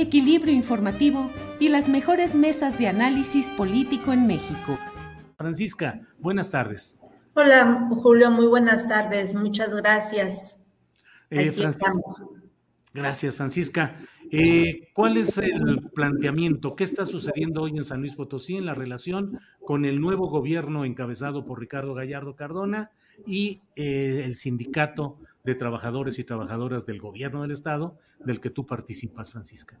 equilibrio informativo y las mejores mesas de análisis político en México. Francisca, buenas tardes. Hola, Julio, muy buenas tardes. Muchas gracias. Eh, Francisca, gracias, Francisca. Eh, ¿Cuál es el planteamiento? ¿Qué está sucediendo hoy en San Luis Potosí en la relación con el nuevo gobierno encabezado por Ricardo Gallardo Cardona y eh, el sindicato de trabajadores y trabajadoras del gobierno del estado del que tú participas, Francisca?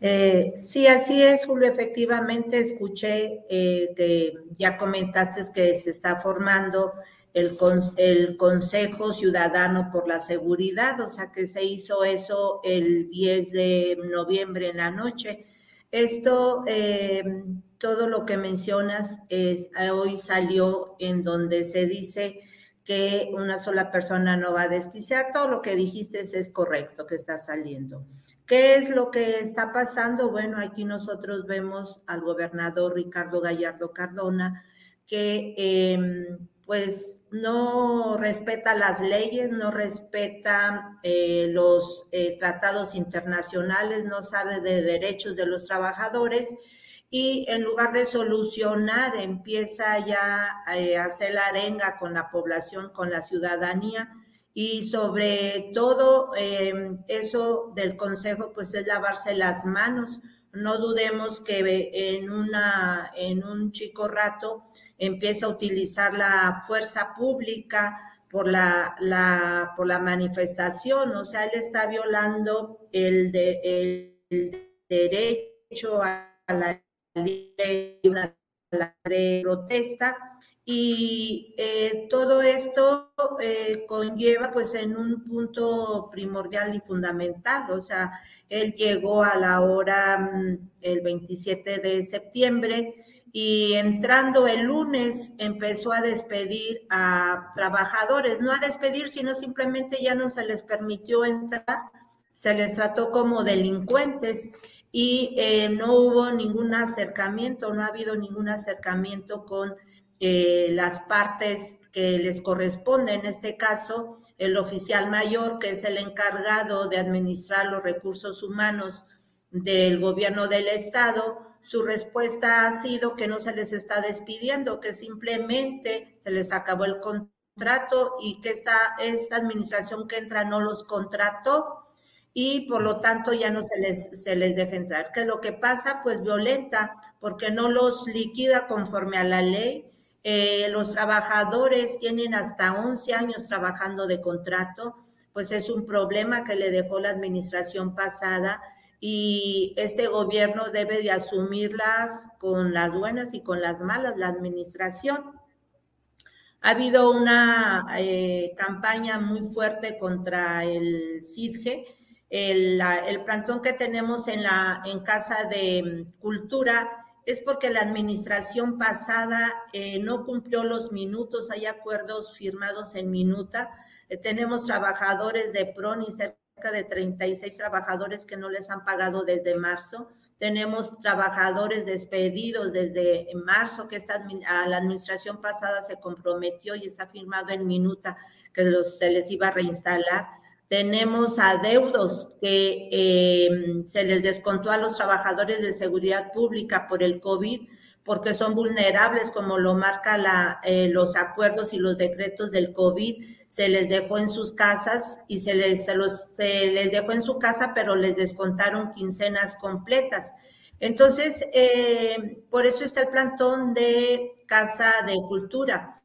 Eh, sí, así es, Julio. Efectivamente, escuché que ya comentaste que se está formando el, el Consejo Ciudadano por la Seguridad, o sea que se hizo eso el 10 de noviembre en la noche. Esto, eh, todo lo que mencionas, es, hoy salió en donde se dice que una sola persona no va a desquiciar. Todo lo que dijiste es correcto que está saliendo. ¿Qué es lo que está pasando? Bueno, aquí nosotros vemos al gobernador Ricardo Gallardo Cardona que eh, pues no respeta las leyes, no respeta eh, los eh, tratados internacionales, no sabe de derechos de los trabajadores y en lugar de solucionar empieza ya eh, a hacer la arenga con la población, con la ciudadanía y sobre todo eso del consejo pues es lavarse las manos. No dudemos que en, una, en un chico rato empieza a utilizar la fuerza pública por la, la, por la manifestación, o sea, él está violando el, de, el derecho a la libre, una protesta y eh, todo esto eh, conlleva pues en un punto primordial y fundamental, o sea, él llegó a la hora mm, el 27 de septiembre, y entrando el lunes empezó a despedir a trabajadores, no a despedir, sino simplemente ya no se les permitió entrar, se les trató como delincuentes y eh, no hubo ningún acercamiento, no ha habido ningún acercamiento con eh, las partes que les corresponde, en este caso el oficial mayor, que es el encargado de administrar los recursos humanos del gobierno del estado, su respuesta ha sido que no se les está despidiendo, que simplemente se les acabó el contrato y que esta, esta administración que entra no los contrató y por lo tanto ya no se les, se les deja entrar. ¿Qué es lo que pasa? Pues violenta, porque no los liquida conforme a la ley. Eh, los trabajadores tienen hasta 11 años trabajando de contrato, pues es un problema que le dejó la administración pasada y este gobierno debe de asumirlas con las buenas y con las malas, la administración. Ha habido una eh, campaña muy fuerte contra el CISGE. El, el, plantón que tenemos en, la, en Casa de Cultura es porque la administración pasada eh, no cumplió los minutos, hay acuerdos firmados en minuta. Eh, tenemos trabajadores de PRONI cerca de 36 trabajadores que no les han pagado desde marzo. Tenemos trabajadores despedidos desde marzo, que esta, a la administración pasada se comprometió y está firmado en minuta que los, se les iba a reinstalar. Tenemos adeudos que em, se les descontó a los trabajadores de seguridad pública por el COVID, porque son vulnerables, como lo marca la, eh, los acuerdos y los decretos del COVID, se les dejó en sus casas y se les, se les dejó en su casa, pero les descontaron quincenas completas. Entonces, eh, por eso está el plantón de Casa de Cultura.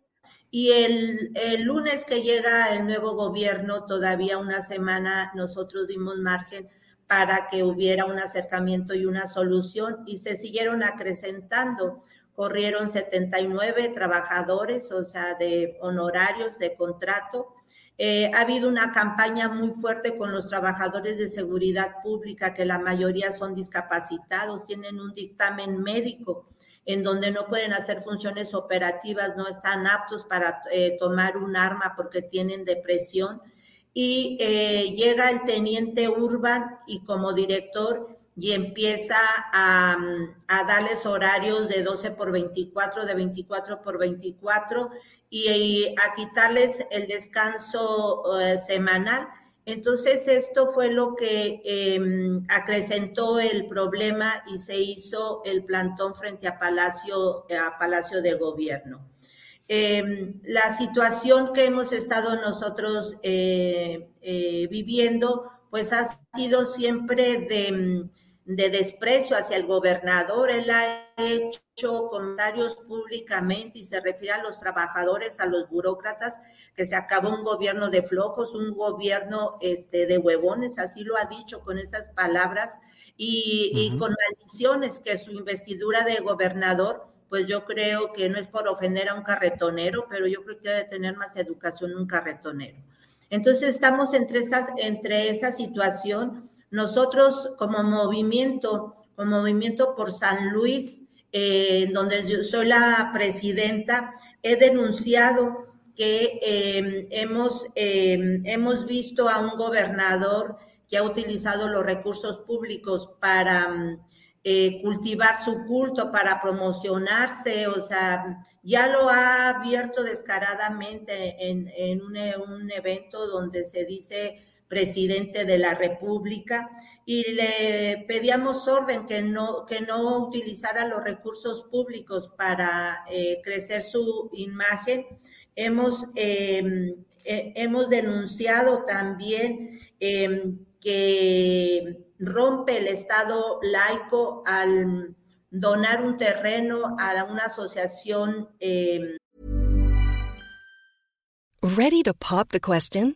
Y el, el, lunes que llega el nuevo gobierno, todavía una semana, nosotros dimos margen para que hubiera un acercamiento y una solución y se siguieron acrecentando. Corrieron 79 trabajadores, o sea, de honorarios, de contrato. Eh, ha habido una campaña muy fuerte con los trabajadores de seguridad pública, que la mayoría son discapacitados, tienen un dictamen médico en donde no pueden hacer funciones operativas, no están aptos para eh, tomar un arma porque tienen depresión y eh, llega el teniente Urban y como director y empieza a, darles horarios de 12 por 24, de 24 por 24 y, a quitarles el descanso eh, semanal. Entonces esto fue lo que em, acrecentó el problema y se hizo el plantón frente a Palacio, de Gobierno. Em, la situación que hemos estado nosotros eh, eh, viviendo, pues ha sido siempre de, de, desprecio hacia el gobernador. Él ha hecho comentarios públicamente y se refiere a los trabajadores, a los burócratas, que se acabó un gobierno de flojos, un gobierno este, de huevones, así lo ha dicho con esas palabras, y, y con maldiciones que su investidura de gobernador pues yo creo que no es por ofender a un carretonero, pero yo creo que debe tener más educación un carretonero. Entonces estamos entre, estas, entre esa situación. Nosotros como movimiento, como movimiento por San Luis, eh, donde yo soy la presidenta, he denunciado que eh, hemos, eh, hemos visto a un gobernador que ha utilizado los recursos públicos para eh, cultivar su culto, para promocionarse, o sea, ya lo ha abierto descaradamente en, en un, evento donde se dice presidente de la República y le pedíamos orden que no, que no utilizara los recursos públicos para eh, crecer su imagen. Hemos, em, hemos denunciado también em, que rompe el Estado laico al donar un terreno a una asociación. Eh... Ready to pop the question?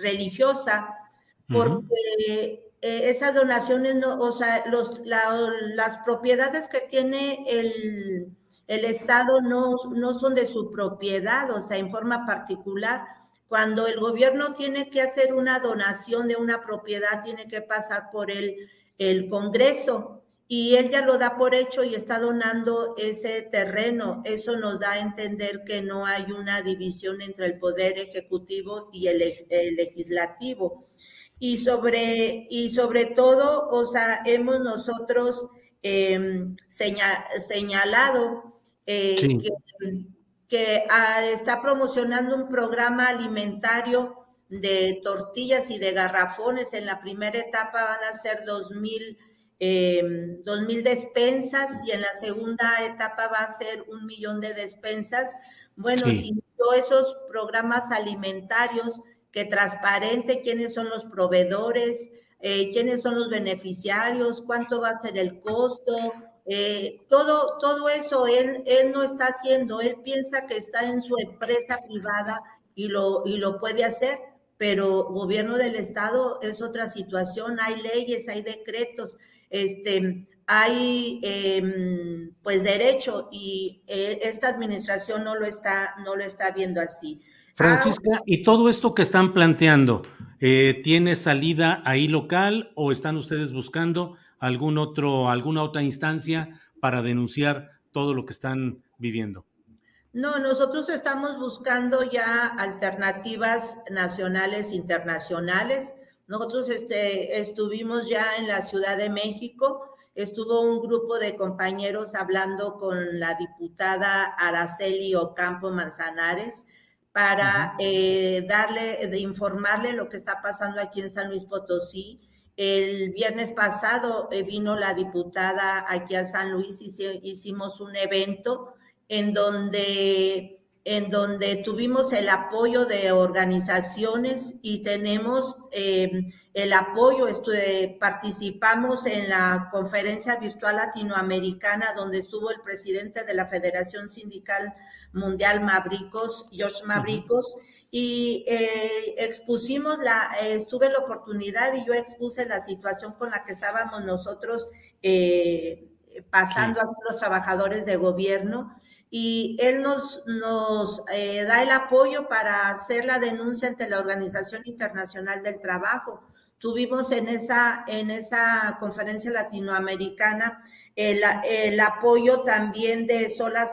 Religiosa porque eh, esas donaciones no, o sea, los, la, las propiedades que tiene el el Estado no, no son de su propiedad, o sea, en forma particular. Cuando el gobierno tiene que hacer una donación de una propiedad, tiene que pasar por el, el Congreso y él ya lo da por hecho y está donando ese terreno. Eso nos da a entender que no hay una división entre el poder ejecutivo y el, legislativo. Y sobre, y sobre todo, o sea, hemos nosotros em, señalado eh, que, ah, está promocionando un programa alimentario de tortillas y de garrafones. En la primera etapa van a ser 2000 Em, eh, 2.000 despensas y en la segunda etapa va a ser un millón de despensas. Bueno, sí. si no esos programas alimentarios que transparente quiénes son los proveedores, eh, quiénes son los beneficiarios, cuánto va a ser el costo, eh, todo, todo eso él, él no está haciendo, él piensa que está en su empresa privada y lo, y lo puede hacer, pero gobierno del Estado es otra situación, hay leyes, hay decretos, este, hay em, pues derecho y eh, esta administración no lo está, no lo está viendo así. Francisca, ¿y todo esto que están planteando eh, tiene salida ahí local o están ustedes buscando algún otro, alguna otra instancia para denunciar todo lo que están viviendo? No, nosotros estamos buscando ya alternativas nacionales, internacionales. Nosotros este, estuvimos ya en la Ciudad de México, estuvo un grupo de compañeros hablando con la diputada Araceli Ocampo Manzanares para eh, darle, de informarle lo que está pasando aquí en San Luis Potosí. El viernes pasado eh, vino la diputada aquí a San Luis y hicimos un evento en donde en donde tuvimos el apoyo de organizaciones y tenemos eh, el apoyo, participamos en la conferencia virtual latinoamericana donde estuvo el presidente de la Federación Sindical Mundial Mabricos, George Mabricos, y eh, expusimos la, estuve la oportunidad y yo expuse la situación con la que estábamos nosotros eh, pasando a los trabajadores de gobierno y él nos, nos eh, da el apoyo para hacer la denuncia ante la Organización Internacional del Trabajo. Tuvimos en esa, en esa conferencia latinoamericana el, el apoyo también de Sola,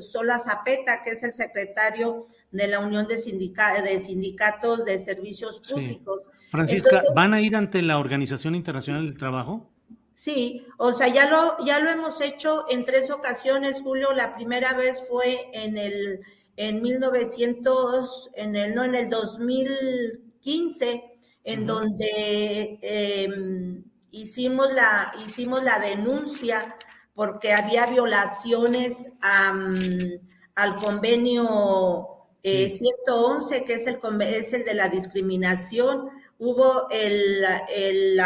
Sola Zapeta, que es el secretario de la Unión de, de Sindicatos de Servicios Públicos. Francisca, ¿van a ir ante la Organización Internacional del Trabajo? Sí, o sea, ya lo, ya lo hemos hecho en tres ocasiones, Julio. La primera vez fue en el en 1900, en el no en el 2015, en donde em, hicimos la hicimos la denuncia porque había violaciones al convenio 111, eh, que es el es el de la discriminación. Hubo el, el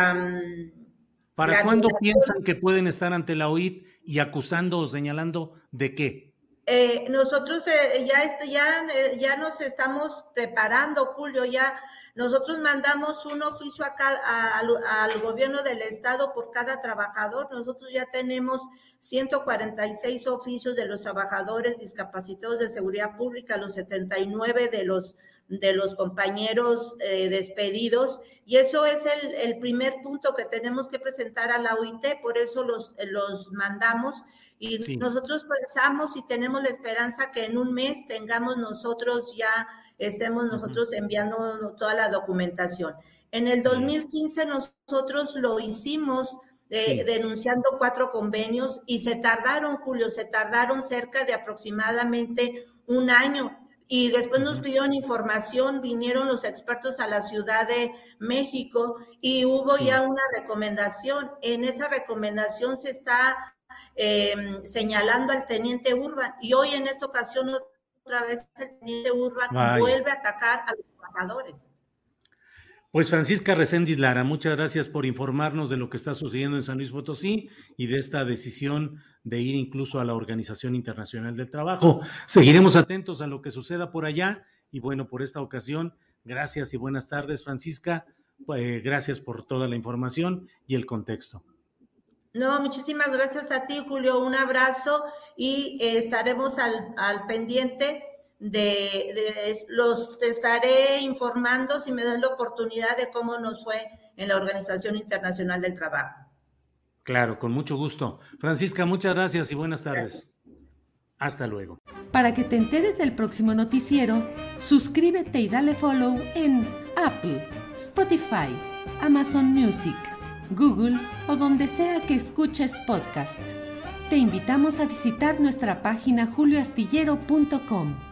¿Para cuándo piensan que pueden estar ante la OIT y acusando o señalando de qué? Eh, nosotros eh, ya, este, ya, eh, ya nos estamos preparando, Julio, ya nosotros mandamos un oficio acá al gobierno del estado por cada trabajador. Nosotros ya tenemos 146 oficios de los trabajadores discapacitados de seguridad pública, los 79 de los de los compañeros eh, despedidos. Y eso es el, primer punto que tenemos que presentar a la OIT, por eso los, los mandamos. Y nosotros pensamos y tenemos la esperanza que en un mes tengamos nosotros ya, estemos nosotros enviando toda la documentación. En el 2015 nosotros lo hicimos eh, denunciando cuatro convenios y se tardaron, Julio, se tardaron cerca de aproximadamente un año y después nos pidieron información, vinieron los expertos a la Ciudad de México y hubo ya una recomendación. En esa recomendación se está em, señalando al teniente Urban y hoy en esta ocasión otra vez el teniente Urban vuelve a atacar a los trabajadores. Pues Francisca Reséndiz Lara, muchas gracias por informarnos de lo que está sucediendo en San Luis Potosí y de esta decisión de ir incluso a la Organización Internacional del Trabajo. Seguiremos atentos a lo que suceda por allá y bueno, por esta ocasión, gracias y buenas tardes, Francisca. Pues, gracias por toda la información y el contexto. No, muchísimas gracias a ti, Julio. Un abrazo y eh, estaremos al, al pendiente de, los estaré informando si me dan la oportunidad de cómo nos fue en la Organización Internacional del Trabajo. Claro, con mucho gusto. Francisca, muchas gracias y buenas tardes. Hasta luego. Para que te enteres del próximo noticiero, suscríbete y dale follow en Apple, Spotify, Amazon Music, Google o donde sea que escuches podcast. Te invitamos a visitar nuestra página julioastillero.com.